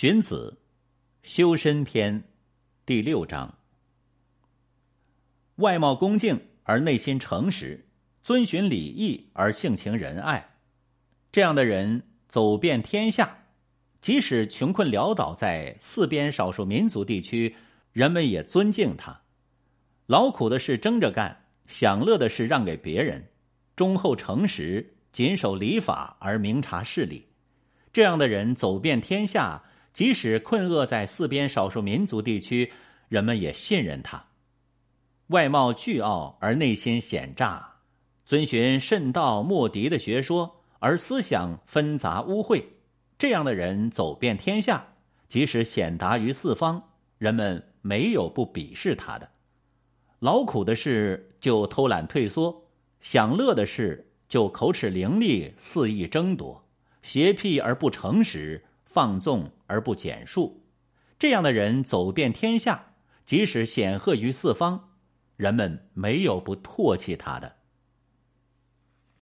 荀子，修身篇，第六章。外貌恭敬而内心诚实，遵循礼义而性情仁爱，这样的人走遍天下，即使穷困潦倒在四边少数民族地区，人们也尊敬他。劳苦的事争着干，享乐的事让给别人，忠厚诚实，谨守礼法而明察事理，这样的人走遍天下。即使困厄在四边少数民族地区，人们也信任他。外貌倨傲而内心险诈，遵循慎道莫敌的学说，而思想纷杂污秽。这样的人走遍天下，即使显达于四方，人们没有不鄙视他的。劳苦的事就偷懒退缩，享乐的事就口齿伶俐，肆意争夺，邪僻而不诚实。放纵而不简述，这样的人走遍天下，即使显赫于四方，人们没有不唾弃他的。